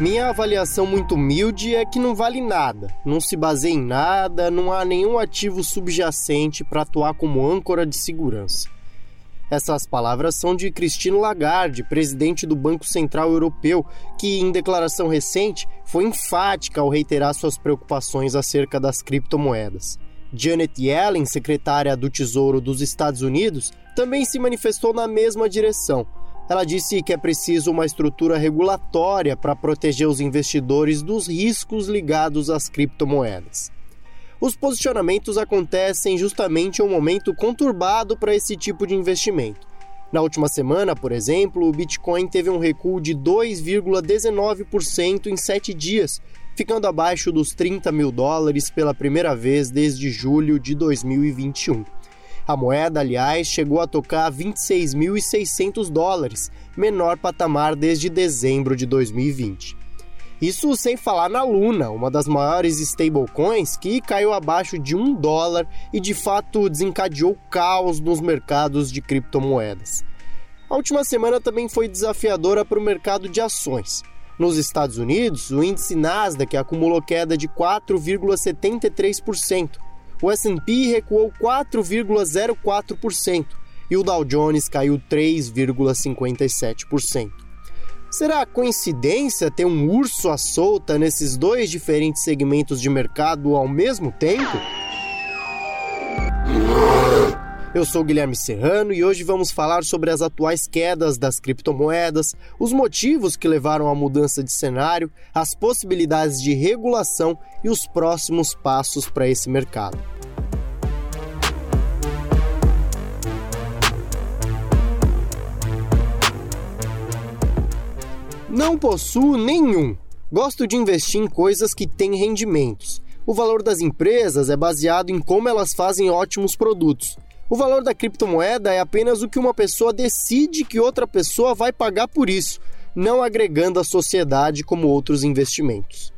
Minha avaliação muito humilde é que não vale nada, não se baseia em nada, não há nenhum ativo subjacente para atuar como âncora de segurança. Essas palavras são de Christine Lagarde, presidente do Banco Central Europeu, que, em declaração recente, foi enfática ao reiterar suas preocupações acerca das criptomoedas. Janet Yellen, secretária do Tesouro dos Estados Unidos, também se manifestou na mesma direção. Ela disse que é preciso uma estrutura regulatória para proteger os investidores dos riscos ligados às criptomoedas. Os posicionamentos acontecem justamente em um momento conturbado para esse tipo de investimento. Na última semana, por exemplo, o Bitcoin teve um recuo de 2,19% em sete dias, ficando abaixo dos 30 mil dólares pela primeira vez desde julho de 2021. A moeda, aliás, chegou a tocar 26.600 dólares, menor patamar desde dezembro de 2020. Isso sem falar na Luna, uma das maiores stablecoins que caiu abaixo de um dólar e de fato desencadeou caos nos mercados de criptomoedas. A última semana também foi desafiadora para o mercado de ações. Nos Estados Unidos, o índice Nasdaq acumulou queda de 4,73%, o S&P recuou 4,04% e o Dow Jones caiu 3,57%. Será coincidência ter um urso à solta nesses dois diferentes segmentos de mercado ao mesmo tempo? Eu sou Guilherme Serrano e hoje vamos falar sobre as atuais quedas das criptomoedas, os motivos que levaram à mudança de cenário, as possibilidades de regulação e os próximos passos para esse mercado. Não possuo nenhum. Gosto de investir em coisas que têm rendimentos. O valor das empresas é baseado em como elas fazem ótimos produtos. O valor da criptomoeda é apenas o que uma pessoa decide que outra pessoa vai pagar por isso, não agregando à sociedade como outros investimentos.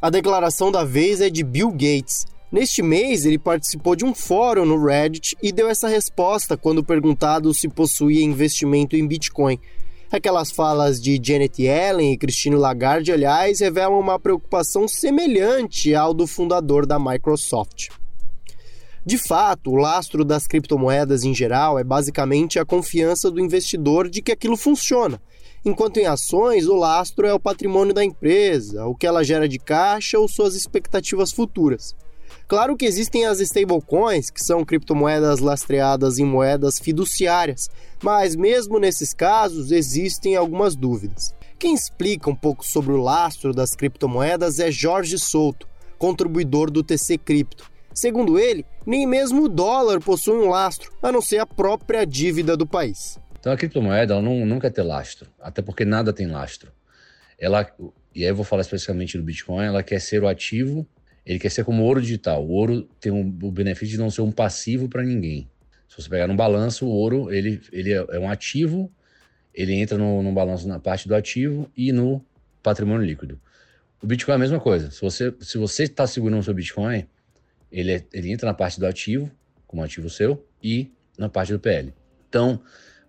A declaração da vez é de Bill Gates. Neste mês, ele participou de um fórum no Reddit e deu essa resposta quando perguntado se possuía investimento em Bitcoin. Aquelas falas de Janet Yellen e Christine Lagarde, aliás, revelam uma preocupação semelhante ao do fundador da Microsoft. De fato, o lastro das criptomoedas em geral é basicamente a confiança do investidor de que aquilo funciona, enquanto em ações o lastro é o patrimônio da empresa, o que ela gera de caixa ou suas expectativas futuras. Claro que existem as stablecoins, que são criptomoedas lastreadas em moedas fiduciárias, mas mesmo nesses casos existem algumas dúvidas. Quem explica um pouco sobre o lastro das criptomoedas é Jorge Souto, contribuidor do TC Cripto. Segundo ele, nem mesmo o dólar possui um lastro, a não ser a própria dívida do país. Então a criptomoeda não, nunca ter lastro, até porque nada tem lastro. Ela, e aí eu vou falar especificamente do Bitcoin, ela quer ser o ativo ele quer ser como ouro digital. O ouro tem um, o benefício de não ser um passivo para ninguém. Se você pegar no balanço, o ouro ele, ele é, é um ativo, ele entra no, no balanço na parte do ativo e no patrimônio líquido. O Bitcoin é a mesma coisa. Se você se você está segurando o seu Bitcoin, ele, é, ele entra na parte do ativo, como ativo seu, e na parte do PL. Então,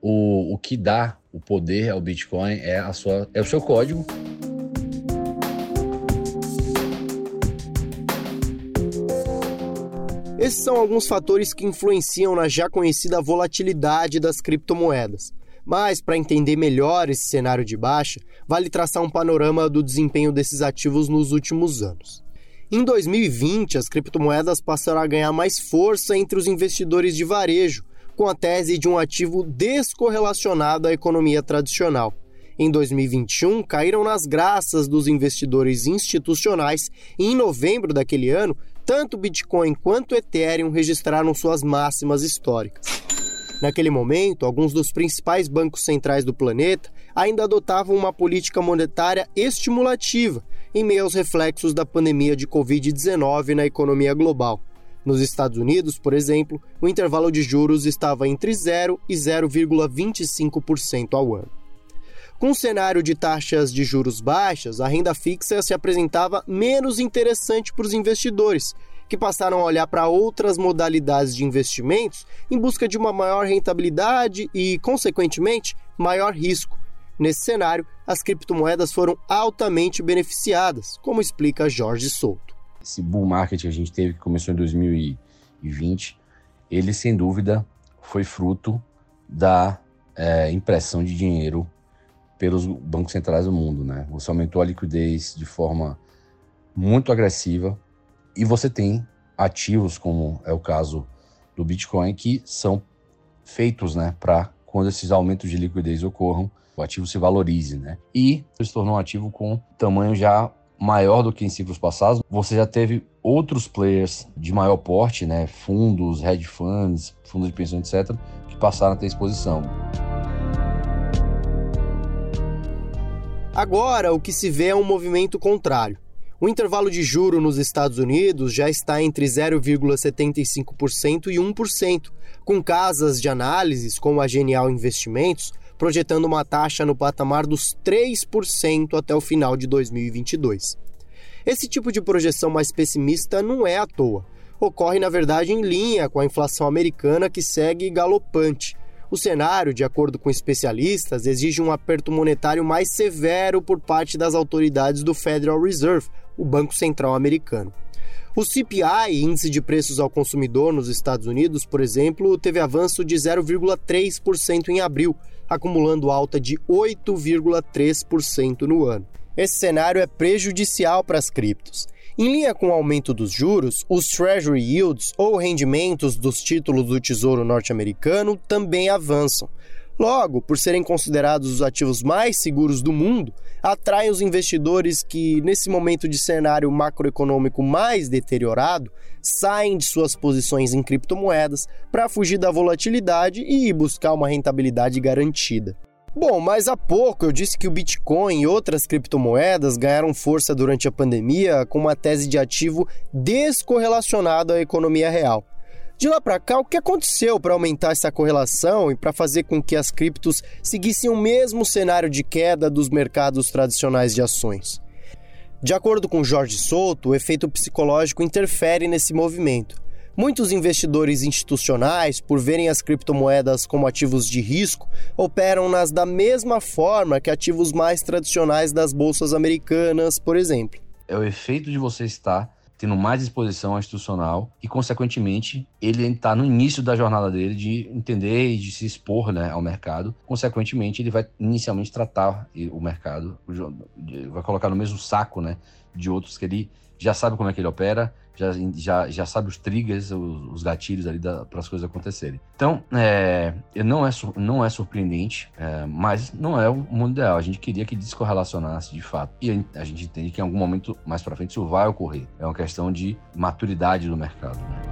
o, o que dá o poder ao Bitcoin é, a sua, é o seu código Esses são alguns fatores que influenciam na já conhecida volatilidade das criptomoedas. Mas, para entender melhor esse cenário de baixa, vale traçar um panorama do desempenho desses ativos nos últimos anos. Em 2020, as criptomoedas passaram a ganhar mais força entre os investidores de varejo, com a tese de um ativo descorrelacionado à economia tradicional. Em 2021, caíram nas graças dos investidores institucionais e, em novembro daquele ano, tanto Bitcoin quanto Ethereum registraram suas máximas históricas. Naquele momento, alguns dos principais bancos centrais do planeta ainda adotavam uma política monetária estimulativa em meio aos reflexos da pandemia de Covid-19 na economia global. Nos Estados Unidos, por exemplo, o intervalo de juros estava entre 0 e 0,25% ao ano. Com um cenário de taxas de juros baixas, a renda fixa se apresentava menos interessante para os investidores, que passaram a olhar para outras modalidades de investimentos em busca de uma maior rentabilidade e, consequentemente, maior risco. Nesse cenário, as criptomoedas foram altamente beneficiadas, como explica Jorge Souto. Esse bull market que a gente teve, que começou em 2020, ele sem dúvida foi fruto da é, impressão de dinheiro pelos bancos centrais do mundo. Né? Você aumentou a liquidez de forma muito agressiva e você tem ativos, como é o caso do Bitcoin, que são feitos né, para quando esses aumentos de liquidez ocorram, o ativo se valorize, né? E se tornou um ativo com tamanho já maior do que em ciclos passados. Você já teve outros players de maior porte, né? Fundos, hedge funds, fundos de pensão, etc., que passaram a ter exposição. Agora, o que se vê é um movimento contrário. O intervalo de juro nos Estados Unidos já está entre 0,75% e 1%, com casas de análises como a Genial Investimentos projetando uma taxa no patamar dos 3% até o final de 2022. Esse tipo de projeção mais pessimista não é à toa. Ocorre, na verdade, em linha com a inflação americana que segue galopante. O cenário, de acordo com especialistas, exige um aperto monetário mais severo por parte das autoridades do Federal Reserve, o Banco Central Americano. O CPI, Índice de Preços ao Consumidor nos Estados Unidos, por exemplo, teve avanço de 0,3% em abril, acumulando alta de 8,3% no ano. Esse cenário é prejudicial para as criptos. Em linha com o aumento dos juros, os Treasury Yields, ou rendimentos dos títulos do Tesouro norte-americano, também avançam. Logo, por serem considerados os ativos mais seguros do mundo, atraem os investidores que, nesse momento de cenário macroeconômico mais deteriorado, saem de suas posições em criptomoedas para fugir da volatilidade e buscar uma rentabilidade garantida. Bom, mas há pouco eu disse que o Bitcoin e outras criptomoedas ganharam força durante a pandemia com uma tese de ativo descorrelacionado à economia real. De lá para cá, o que aconteceu para aumentar essa correlação e para fazer com que as criptos seguissem o mesmo cenário de queda dos mercados tradicionais de ações? De acordo com Jorge Souto, o efeito psicológico interfere nesse movimento. Muitos investidores institucionais, por verem as criptomoedas como ativos de risco, operam-nas da mesma forma que ativos mais tradicionais das bolsas americanas, por exemplo. É o efeito de você estar tendo mais exposição institucional e, consequentemente, ele está no início da jornada dele de entender e de se expor né, ao mercado. Consequentemente, ele vai inicialmente tratar o mercado, vai colocar no mesmo saco né, de outros que ele já sabe como é que ele opera, já, já, já sabe os triggers, os, os gatilhos ali para as coisas acontecerem. Então, é, não, é, não é surpreendente, é, mas não é o mundo ideal. A gente queria que descorrelacionasse de fato. E a, gente entende que em algum momento mais para frente isso vai ocorrer. É uma questão de maturidade do mercado. Né?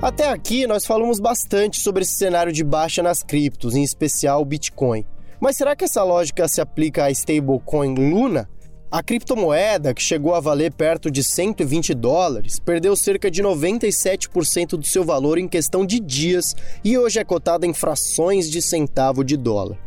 Até aqui nós falamos bastante sobre esse cenário de baixa nas criptos, em especial o Bitcoin. Mas será que essa lógica se aplica à stablecoin Luna? A criptomoeda, que chegou a valer perto de 120 dólares, perdeu cerca de 97% do seu valor em questão de dias e hoje é cotada em frações de centavo de dólar.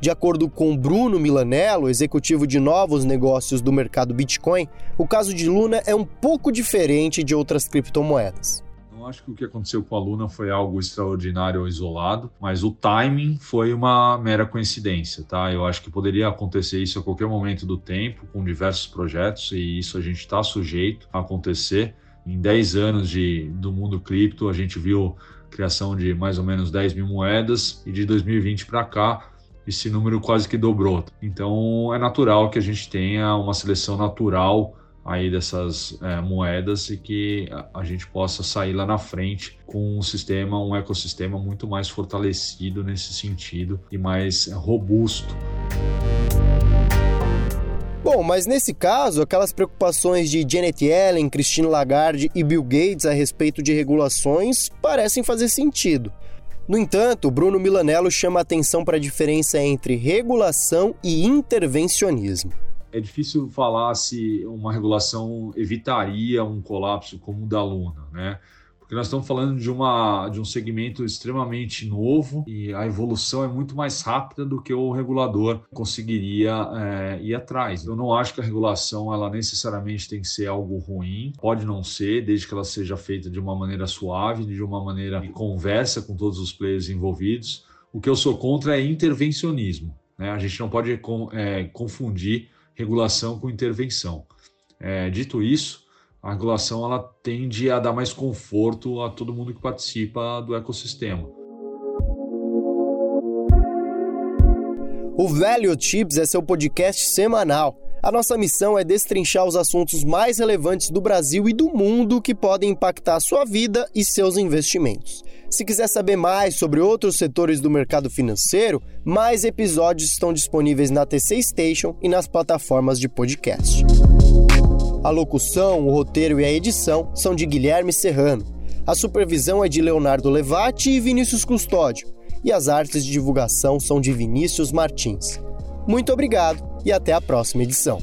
De acordo com Bruno Milanello, executivo de novos negócios do mercado Bitcoin, o caso de Luna é um pouco diferente de outras criptomoedas acho que o que aconteceu com a Luna foi algo extraordinário ou isolado, mas o timing foi uma mera coincidência, tá? Eu acho que poderia acontecer isso a qualquer momento do tempo, com diversos projetos, e isso a gente está sujeito a acontecer. Em 10 anos de, do mundo cripto, a gente viu criação de mais ou menos 10 mil moedas, e de 2020 para cá, esse número quase que dobrou. Então, é natural que a gente tenha uma seleção natural aí dessas é, moedas e que a, gente possa sair lá na frente com um sistema, um ecossistema muito mais fortalecido nesse sentido e mais robusto. Bom, mas nesse caso, aquelas preocupações de Janet Yellen, Christine Lagarde e Bill Gates a respeito de regulações parecem fazer sentido. No entanto, Bruno Milanello chama atenção para a diferença entre regulação e intervencionismo é difícil falar se uma regulação evitaria um colapso como o da Luna, né? Porque nós estamos falando de, uma, de um segmento extremamente novo e a evolução é muito mais rápida do que o regulador conseguiria é, ir atrás. Eu não acho que a regulação ela necessariamente tem que ser algo ruim, pode não ser, desde que ela seja feita de uma maneira suave, de uma maneira que conversa com todos os players envolvidos O que eu sou contra é intervencionismo. Né? A gente não pode é, confundir regulação com intervenção. É, dito isso, a regulação ela tende a dar mais conforto a todo mundo que participa do ecossistema. O Value Chips é seu podcast semanal. A nossa missão é destrinchar os assuntos mais relevantes do Brasil e do mundo que podem impactar sua vida e seus investimentos. Se quiser saber mais sobre outros setores do mercado financeiro, mais episódios estão disponíveis na TC Station e nas plataformas de podcast. A locução, o roteiro e a edição são de Guilherme Serrano. A supervisão é de Leonardo Levati e Vinícius Custódio e as artes de divulgação são de Vinícius Martins. Muito obrigado e até a próxima edição.